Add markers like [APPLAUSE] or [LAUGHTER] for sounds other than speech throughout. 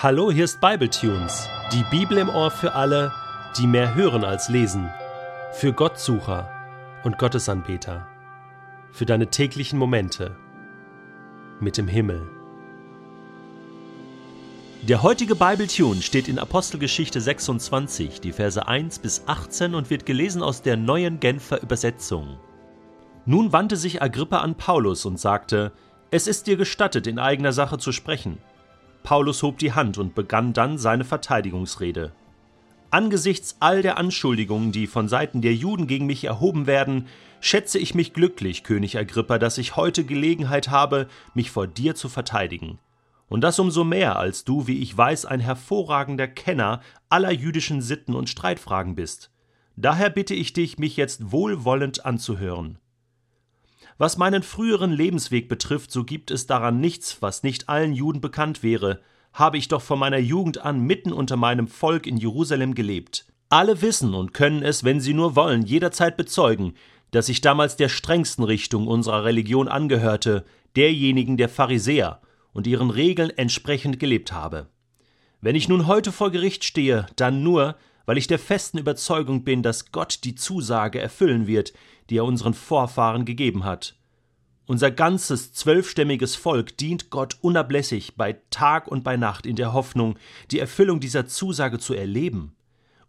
Hallo, hier ist Bibletunes, die Bibel im Ohr für alle, die mehr hören als lesen, für Gottsucher und Gottesanbeter, für deine täglichen Momente mit dem Himmel. Der heutige Bibletune steht in Apostelgeschichte 26, die Verse 1 bis 18 und wird gelesen aus der neuen Genfer Übersetzung. Nun wandte sich Agrippa an Paulus und sagte: Es ist dir gestattet, in eigener Sache zu sprechen. Paulus hob die Hand und begann dann seine Verteidigungsrede. Angesichts all der Anschuldigungen, die von Seiten der Juden gegen mich erhoben werden, schätze ich mich glücklich, König Agrippa, dass ich heute Gelegenheit habe, mich vor dir zu verteidigen. Und das umso mehr, als du, wie ich weiß, ein hervorragender Kenner aller jüdischen Sitten und Streitfragen bist. Daher bitte ich dich, mich jetzt wohlwollend anzuhören. Was meinen früheren Lebensweg betrifft, so gibt es daran nichts, was nicht allen Juden bekannt wäre, habe ich doch von meiner Jugend an mitten unter meinem Volk in Jerusalem gelebt. Alle wissen und können es, wenn sie nur wollen, jederzeit bezeugen, dass ich damals der strengsten Richtung unserer Religion angehörte, derjenigen der Pharisäer, und ihren Regeln entsprechend gelebt habe. Wenn ich nun heute vor Gericht stehe, dann nur, weil ich der festen Überzeugung bin, dass Gott die Zusage erfüllen wird, die er unseren Vorfahren gegeben hat. Unser ganzes zwölfstämmiges Volk dient Gott unablässig bei Tag und bei Nacht in der Hoffnung, die Erfüllung dieser Zusage zu erleben.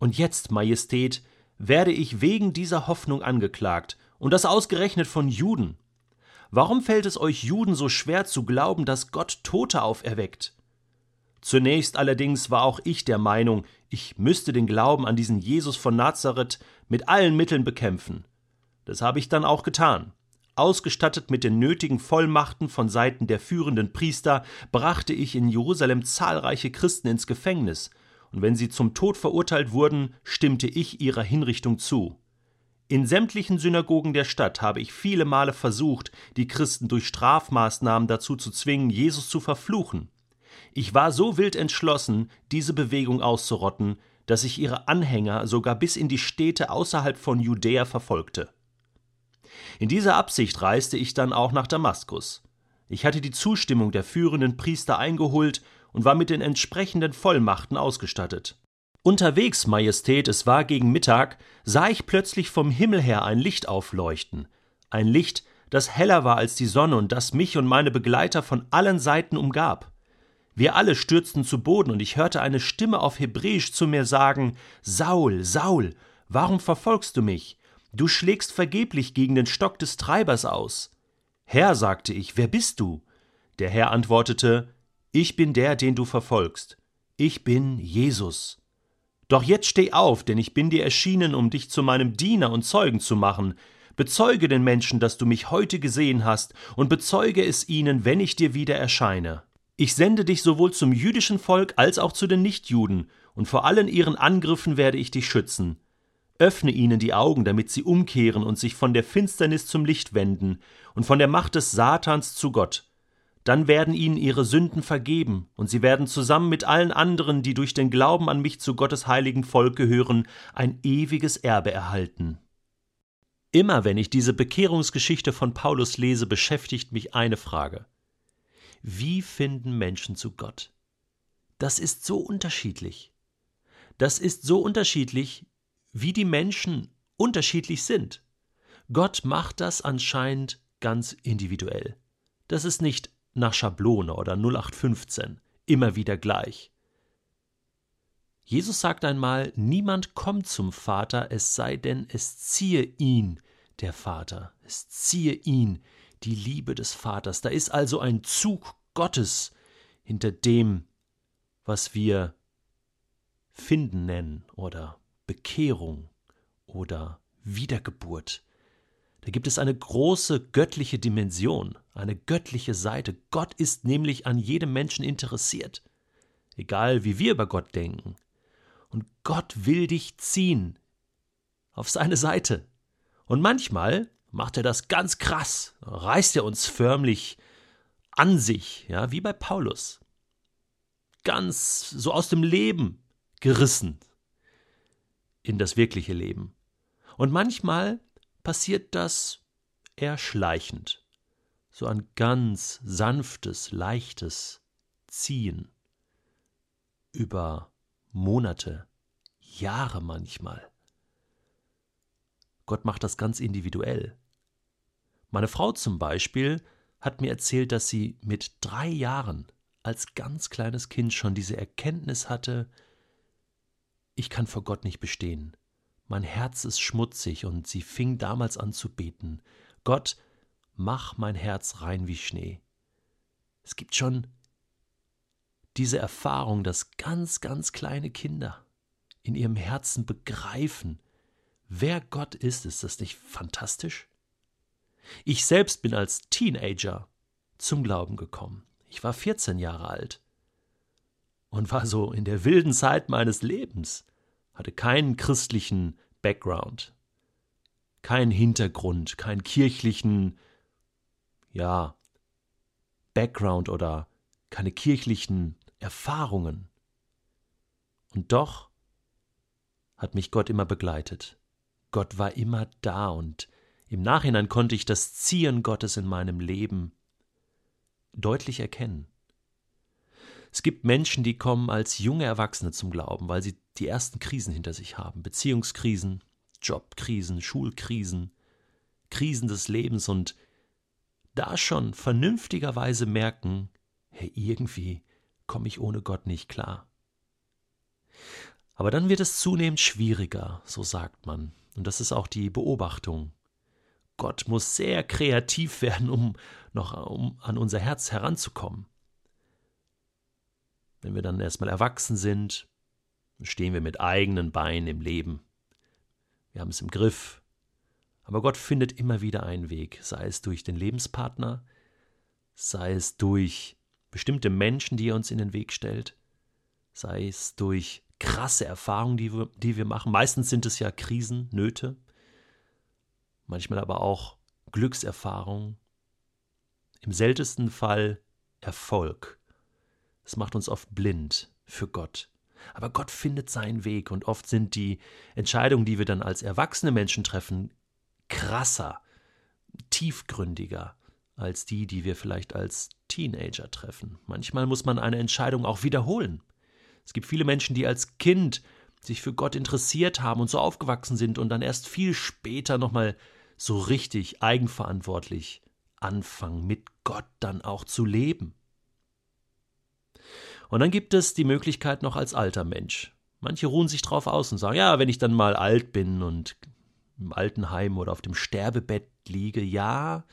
Und jetzt, Majestät, werde ich wegen dieser Hoffnung angeklagt, und das ausgerechnet von Juden. Warum fällt es euch Juden so schwer zu glauben, dass Gott Tote auferweckt? Zunächst allerdings war auch ich der Meinung, ich müsste den Glauben an diesen Jesus von Nazareth mit allen Mitteln bekämpfen. Das habe ich dann auch getan. Ausgestattet mit den nötigen Vollmachten von Seiten der führenden Priester brachte ich in Jerusalem zahlreiche Christen ins Gefängnis, und wenn sie zum Tod verurteilt wurden, stimmte ich ihrer Hinrichtung zu. In sämtlichen Synagogen der Stadt habe ich viele Male versucht, die Christen durch Strafmaßnahmen dazu zu zwingen, Jesus zu verfluchen. Ich war so wild entschlossen, diese Bewegung auszurotten, dass ich ihre Anhänger sogar bis in die Städte außerhalb von Judäa verfolgte. In dieser Absicht reiste ich dann auch nach Damaskus. Ich hatte die Zustimmung der führenden Priester eingeholt und war mit den entsprechenden Vollmachten ausgestattet. Unterwegs, Majestät, es war gegen Mittag, sah ich plötzlich vom Himmel her ein Licht aufleuchten, ein Licht, das heller war als die Sonne und das mich und meine Begleiter von allen Seiten umgab. Wir alle stürzten zu Boden, und ich hörte eine Stimme auf Hebräisch zu mir sagen Saul, Saul, warum verfolgst du mich? Du schlägst vergeblich gegen den Stock des Treibers aus. Herr, sagte ich, wer bist du? Der Herr antwortete Ich bin der, den du verfolgst. Ich bin Jesus. Doch jetzt steh auf, denn ich bin dir erschienen, um dich zu meinem Diener und Zeugen zu machen. Bezeuge den Menschen, dass du mich heute gesehen hast, und bezeuge es ihnen, wenn ich dir wieder erscheine. Ich sende dich sowohl zum jüdischen Volk als auch zu den Nichtjuden, und vor allen ihren Angriffen werde ich dich schützen. Öffne ihnen die Augen, damit sie umkehren und sich von der Finsternis zum Licht wenden und von der Macht des Satans zu Gott. Dann werden ihnen ihre Sünden vergeben, und sie werden zusammen mit allen anderen, die durch den Glauben an mich zu Gottes heiligen Volk gehören, ein ewiges Erbe erhalten. Immer wenn ich diese Bekehrungsgeschichte von Paulus lese, beschäftigt mich eine Frage. Wie finden Menschen zu Gott? Das ist so unterschiedlich. Das ist so unterschiedlich, wie die Menschen unterschiedlich sind. Gott macht das anscheinend ganz individuell. Das ist nicht nach Schablone oder 0815, immer wieder gleich. Jesus sagt einmal, niemand kommt zum Vater, es sei denn, es ziehe ihn der Vater, es ziehe ihn die Liebe des Vaters. Da ist also ein Zug Gottes hinter dem, was wir Finden nennen oder Bekehrung oder Wiedergeburt. Da gibt es eine große göttliche Dimension, eine göttliche Seite. Gott ist nämlich an jedem Menschen interessiert, egal wie wir über Gott denken. Und Gott will dich ziehen auf seine Seite. Und manchmal macht er das ganz krass, reißt er uns förmlich an sich, ja, wie bei Paulus. Ganz so aus dem Leben gerissen in das wirkliche Leben. Und manchmal passiert das eher schleichend, so ein ganz sanftes, leichtes Ziehen. über Monate, Jahre manchmal. Gott macht das ganz individuell. Meine Frau zum Beispiel hat mir erzählt, dass sie mit drei Jahren als ganz kleines Kind schon diese Erkenntnis hatte, ich kann vor Gott nicht bestehen. Mein Herz ist schmutzig und sie fing damals an zu beten. Gott, mach mein Herz rein wie Schnee. Es gibt schon diese Erfahrung, dass ganz, ganz kleine Kinder in ihrem Herzen begreifen, wer Gott ist. Ist das nicht fantastisch? Ich selbst bin als Teenager zum Glauben gekommen. Ich war 14 Jahre alt und war so in der wilden Zeit meines Lebens, hatte keinen christlichen Background, keinen Hintergrund, keinen kirchlichen, ja, Background oder keine kirchlichen Erfahrungen. Und doch hat mich Gott immer begleitet. Gott war immer da und im Nachhinein konnte ich das Ziehen Gottes in meinem Leben deutlich erkennen. Es gibt Menschen, die kommen als junge Erwachsene zum Glauben, weil sie die ersten Krisen hinter sich haben. Beziehungskrisen, Jobkrisen, Schulkrisen, Krisen des Lebens und da schon vernünftigerweise merken, hey, irgendwie komme ich ohne Gott nicht klar. Aber dann wird es zunehmend schwieriger, so sagt man. Und das ist auch die Beobachtung. Gott muss sehr kreativ werden, um noch um an unser Herz heranzukommen. Wenn wir dann erstmal erwachsen sind, stehen wir mit eigenen Beinen im Leben. Wir haben es im Griff. Aber Gott findet immer wieder einen Weg, sei es durch den Lebenspartner, sei es durch bestimmte Menschen, die er uns in den Weg stellt, sei es durch krasse Erfahrungen, die wir, die wir machen. Meistens sind es ja Krisen, Nöte, manchmal aber auch Glückserfahrungen, im seltensten Fall Erfolg. Es macht uns oft blind für Gott. Aber Gott findet seinen Weg und oft sind die Entscheidungen, die wir dann als erwachsene Menschen treffen, krasser, tiefgründiger als die, die wir vielleicht als Teenager treffen. Manchmal muss man eine Entscheidung auch wiederholen. Es gibt viele Menschen, die als Kind sich für Gott interessiert haben und so aufgewachsen sind und dann erst viel später nochmal so richtig eigenverantwortlich anfangen, mit Gott dann auch zu leben. Und dann gibt es die Möglichkeit noch als alter Mensch. Manche ruhen sich drauf aus und sagen, ja, wenn ich dann mal alt bin und im Altenheim oder auf dem Sterbebett liege, ja,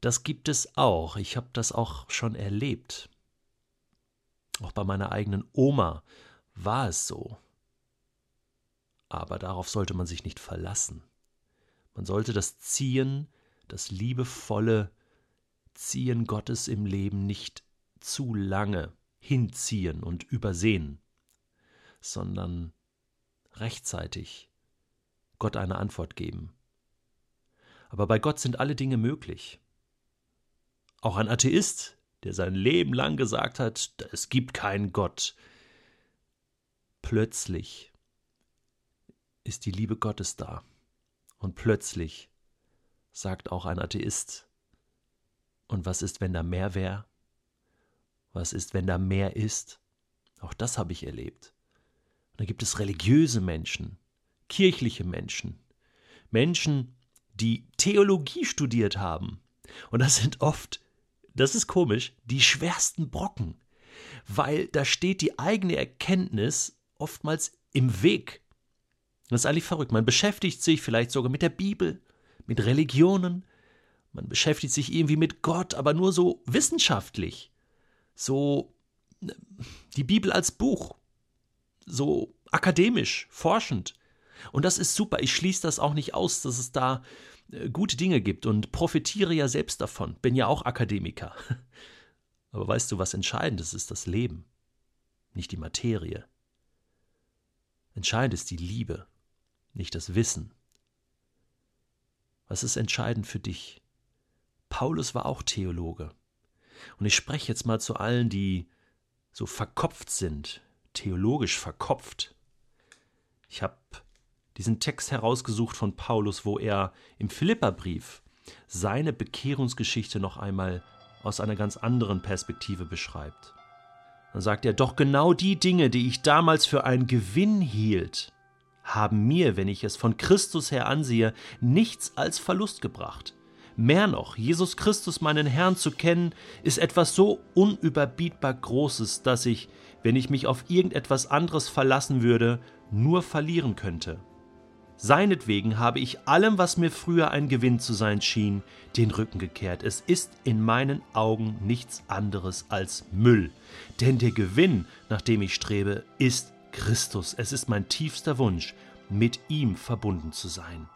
das gibt es auch. Ich habe das auch schon erlebt. Auch bei meiner eigenen Oma war es so. Aber darauf sollte man sich nicht verlassen. Man sollte das Ziehen, das liebevolle Ziehen Gottes im Leben nicht zu lange hinziehen und übersehen, sondern rechtzeitig Gott eine Antwort geben. Aber bei Gott sind alle Dinge möglich. Auch ein Atheist, der sein Leben lang gesagt hat, es gibt keinen Gott. Plötzlich ist die Liebe Gottes da. Und plötzlich sagt auch ein Atheist, und was ist, wenn da mehr wäre? Was ist, wenn da mehr ist? Auch das habe ich erlebt. Und da gibt es religiöse Menschen, kirchliche Menschen, Menschen, die Theologie studiert haben. Und das sind oft das ist komisch, die schwersten Brocken, weil da steht die eigene Erkenntnis oftmals im Weg. Das ist eigentlich verrückt. Man beschäftigt sich vielleicht sogar mit der Bibel, mit Religionen, man beschäftigt sich irgendwie mit Gott, aber nur so wissenschaftlich. So die Bibel als Buch. So akademisch, forschend. Und das ist super. Ich schließe das auch nicht aus, dass es da äh, gute Dinge gibt und profitiere ja selbst davon. Bin ja auch Akademiker. [LAUGHS] Aber weißt du, was entscheidend ist, ist das Leben, nicht die Materie. Entscheidend ist die Liebe, nicht das Wissen. Was ist entscheidend für dich? Paulus war auch Theologe. Und ich spreche jetzt mal zu allen, die so verkopft sind, theologisch verkopft. Ich habe diesen Text herausgesucht von Paulus, wo er im Philipperbrief seine Bekehrungsgeschichte noch einmal aus einer ganz anderen Perspektive beschreibt. Dann sagt er, doch genau die Dinge, die ich damals für einen Gewinn hielt, haben mir, wenn ich es von Christus her ansehe, nichts als Verlust gebracht. Mehr noch, Jesus Christus, meinen Herrn, zu kennen, ist etwas so unüberbietbar Großes, dass ich, wenn ich mich auf irgendetwas anderes verlassen würde, nur verlieren könnte. Seinetwegen habe ich allem, was mir früher ein Gewinn zu sein schien, den Rücken gekehrt. Es ist in meinen Augen nichts anderes als Müll. Denn der Gewinn, nach dem ich strebe, ist Christus. Es ist mein tiefster Wunsch, mit ihm verbunden zu sein.